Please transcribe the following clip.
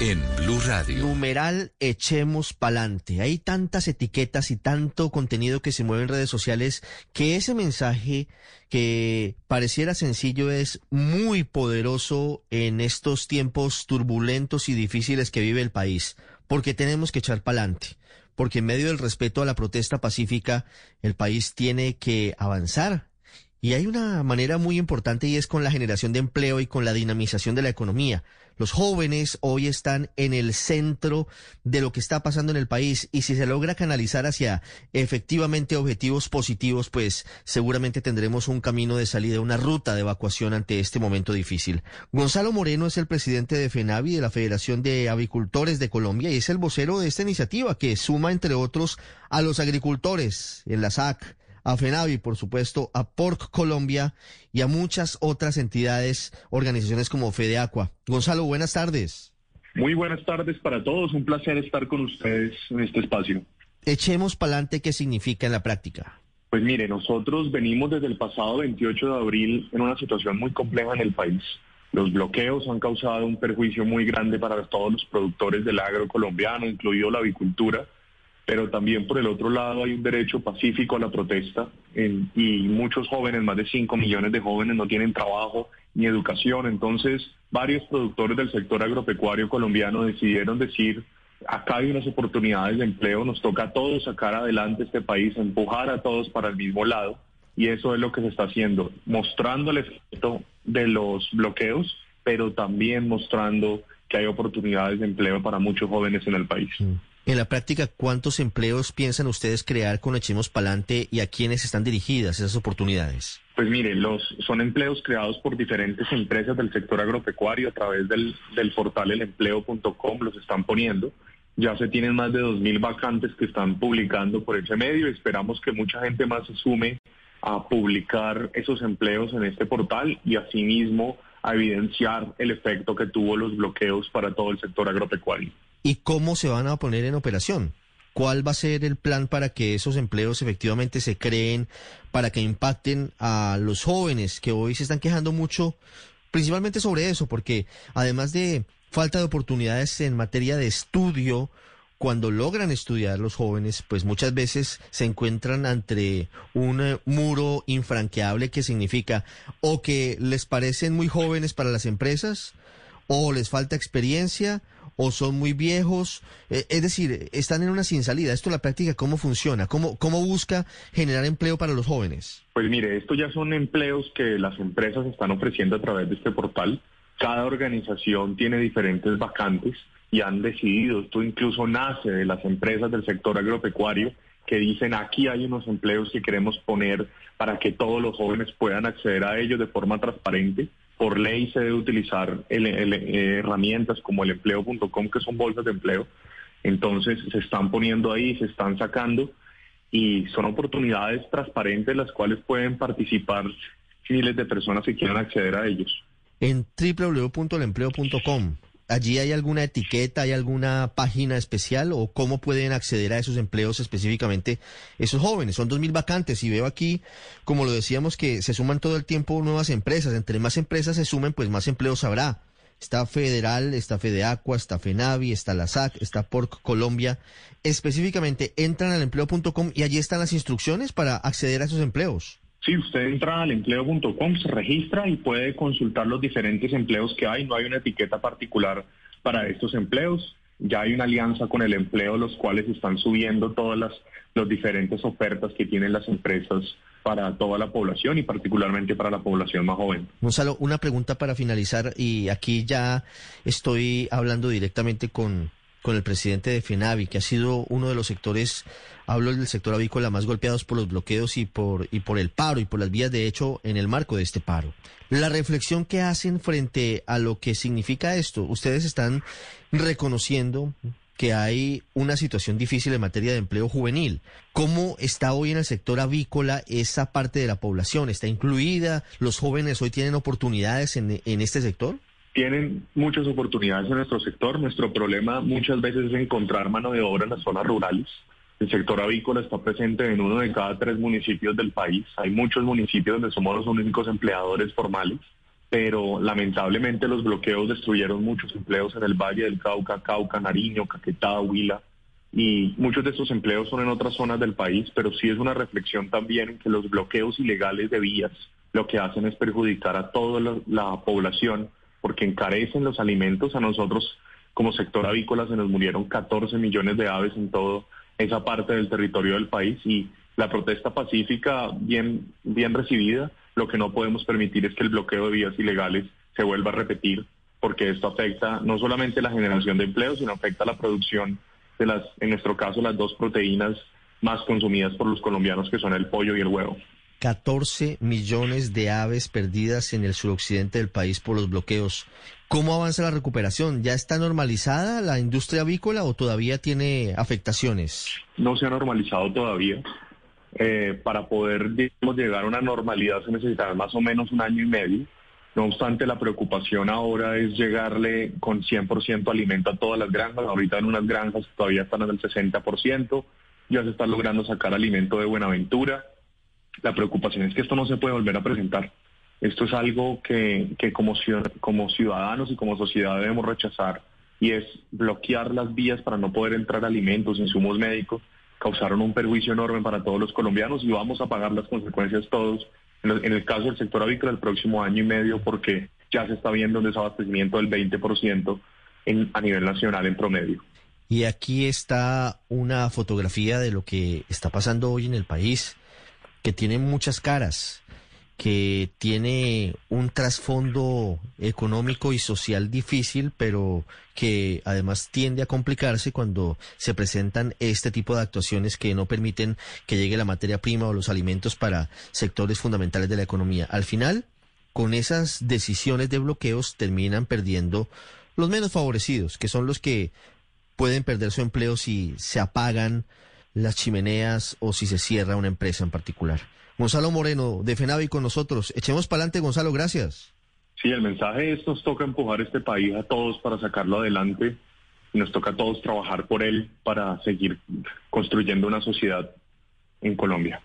en Blue Radio. Numeral echemos pa'lante. Hay tantas etiquetas y tanto contenido que se mueve en redes sociales que ese mensaje que pareciera sencillo es muy poderoso en estos tiempos turbulentos y difíciles que vive el país, porque tenemos que echar pa'lante. Porque en medio del respeto a la protesta pacífica, el país tiene que avanzar, y hay una manera muy importante y es con la generación de empleo y con la dinamización de la economía. Los jóvenes hoy están en el centro de lo que está pasando en el país y si se logra canalizar hacia efectivamente objetivos positivos, pues seguramente tendremos un camino de salida, una ruta de evacuación ante este momento difícil. Gonzalo Moreno es el presidente de FENAVI, de la Federación de Avicultores de Colombia, y es el vocero de esta iniciativa que suma, entre otros, a los agricultores en la SAC a FENAVI, por supuesto, a PORC Colombia y a muchas otras entidades, organizaciones como FedeAqua. Gonzalo, buenas tardes. Muy buenas tardes para todos. Un placer estar con ustedes en este espacio. Echemos pa'lante qué significa en la práctica. Pues mire, nosotros venimos desde el pasado 28 de abril en una situación muy compleja en el país. Los bloqueos han causado un perjuicio muy grande para todos los productores del agro colombiano, incluido la avicultura pero también por el otro lado hay un derecho pacífico a la protesta y muchos jóvenes, más de 5 millones de jóvenes no tienen trabajo ni educación, entonces varios productores del sector agropecuario colombiano decidieron decir, acá hay unas oportunidades de empleo, nos toca a todos sacar adelante este país, empujar a todos para el mismo lado y eso es lo que se está haciendo, mostrando el efecto de los bloqueos, pero también mostrando que hay oportunidades de empleo para muchos jóvenes en el país. Mm. En la práctica, ¿cuántos empleos piensan ustedes crear con Echemos Palante y a quiénes están dirigidas esas oportunidades? Pues mire, los, son empleos creados por diferentes empresas del sector agropecuario a través del, portal elempleo.com, los están poniendo. Ya se tienen más de 2.000 vacantes que están publicando por ese medio. Esperamos que mucha gente más se sume a publicar esos empleos en este portal y asimismo a evidenciar el efecto que tuvo los bloqueos para todo el sector agropecuario y cómo se van a poner en operación. ¿Cuál va a ser el plan para que esos empleos efectivamente se creen, para que impacten a los jóvenes que hoy se están quejando mucho, principalmente sobre eso, porque además de falta de oportunidades en materia de estudio, cuando logran estudiar los jóvenes, pues muchas veces se encuentran ante un eh, muro infranqueable que significa o que les parecen muy jóvenes para las empresas, o les falta experiencia, o son muy viejos, eh, es decir, están en una sin salida. Esto la práctica, ¿cómo funciona? ¿Cómo, ¿Cómo busca generar empleo para los jóvenes? Pues mire, estos ya son empleos que las empresas están ofreciendo a través de este portal. Cada organización tiene diferentes vacantes y han decidido, esto incluso nace de las empresas del sector agropecuario, que dicen aquí hay unos empleos que queremos poner para que todos los jóvenes puedan acceder a ellos de forma transparente por ley se debe utilizar eh, herramientas como el empleo.com, que son bolsas de empleo. Entonces se están poniendo ahí, se están sacando y son oportunidades transparentes las cuales pueden participar miles de personas que quieran acceder a ellos. En www.elempleo.com ¿Allí hay alguna etiqueta, hay alguna página especial o cómo pueden acceder a esos empleos específicamente esos jóvenes? Son dos mil vacantes y veo aquí, como lo decíamos, que se suman todo el tiempo nuevas empresas. Entre más empresas se sumen, pues más empleos habrá. Está Federal, está Fedeacua, está Fenavi, está la SAC, está Porc Colombia. Específicamente entran al empleo.com y allí están las instrucciones para acceder a esos empleos. Sí, usted entra al empleo.com, se registra y puede consultar los diferentes empleos que hay. No hay una etiqueta particular para estos empleos. Ya hay una alianza con el empleo, los cuales están subiendo todas las los diferentes ofertas que tienen las empresas para toda la población y particularmente para la población más joven. Gonzalo, una pregunta para finalizar y aquí ya estoy hablando directamente con, con el presidente de FENAVI, que ha sido uno de los sectores, hablo del sector avícola, más golpeados por los bloqueos y por, y por el paro y por las vías de hecho en el marco de este paro. La reflexión que hacen frente a lo que significa esto, ustedes están reconociendo que hay una situación difícil en materia de empleo juvenil. ¿Cómo está hoy en el sector avícola esa parte de la población? ¿Está incluida? ¿Los jóvenes hoy tienen oportunidades en, en este sector? Tienen muchas oportunidades en nuestro sector. Nuestro problema muchas veces es encontrar mano de obra en las zonas rurales. El sector avícola está presente en uno de cada tres municipios del país. Hay muchos municipios donde somos los únicos empleadores formales. pero lamentablemente los bloqueos destruyeron muchos empleos en el Valle del Cauca, Cauca, Nariño, Caquetá, Huila, y muchos de estos empleos son en otras zonas del país, pero sí es una reflexión también en que los bloqueos ilegales de vías lo que hacen es perjudicar a toda la, población porque encarecen los alimentos. A nosotros como sector avícola se nos murieron 14 millones de aves en toda esa parte del territorio del país y la protesta pacífica bien, bien recibida, lo que no podemos permitir es que el bloqueo de vías ilegales se vuelva a repetir porque esto afecta no solamente la generación de empleo, sino afecta la producción de las, en nuestro caso, las dos proteínas más consumidas por los colombianos, que son el pollo y el huevo. 14 millones de aves perdidas en el suroccidente del país por los bloqueos. ¿Cómo avanza la recuperación? ¿Ya está normalizada la industria avícola o todavía tiene afectaciones? No se ha normalizado todavía. Eh, para poder llegar a una normalidad se necesita más o menos un año y medio. No obstante, la preocupación ahora es llegarle con 100% alimento a todas las granjas. Ahorita en unas granjas todavía están en el 60%. Ya se está logrando sacar alimento de Buenaventura. La preocupación es que esto no se puede volver a presentar. Esto es algo que, como, como ciudadanos y como sociedad debemos rechazar y es bloquear las vías para no poder entrar alimentos, insumos médicos. Causaron un perjuicio enorme para todos los colombianos y vamos a pagar las consecuencias todos en el caso del sector avícola el próximo año y medio porque ya se está viendo un desabastecimiento del 20% en, a nivel nacional en promedio. Y aquí está una fotografía de lo que está pasando hoy en el país, que tiene muchas caras que tiene un trasfondo económico y social difícil, pero que además tiende a complicarse cuando se presentan este tipo de actuaciones que no permiten que llegue la materia prima o los alimentos para sectores fundamentales de la economía. Al final, con esas decisiones de bloqueos terminan perdiendo los menos favorecidos, que son los que pueden perder su empleo si se apagan las chimeneas o si se cierra una empresa en particular. Gonzalo Moreno, de FENAVI con nosotros. Echemos para adelante, Gonzalo, gracias. Sí, el mensaje es nos toca empujar este país a todos para sacarlo adelante nos toca a todos trabajar por él para seguir construyendo una sociedad en Colombia.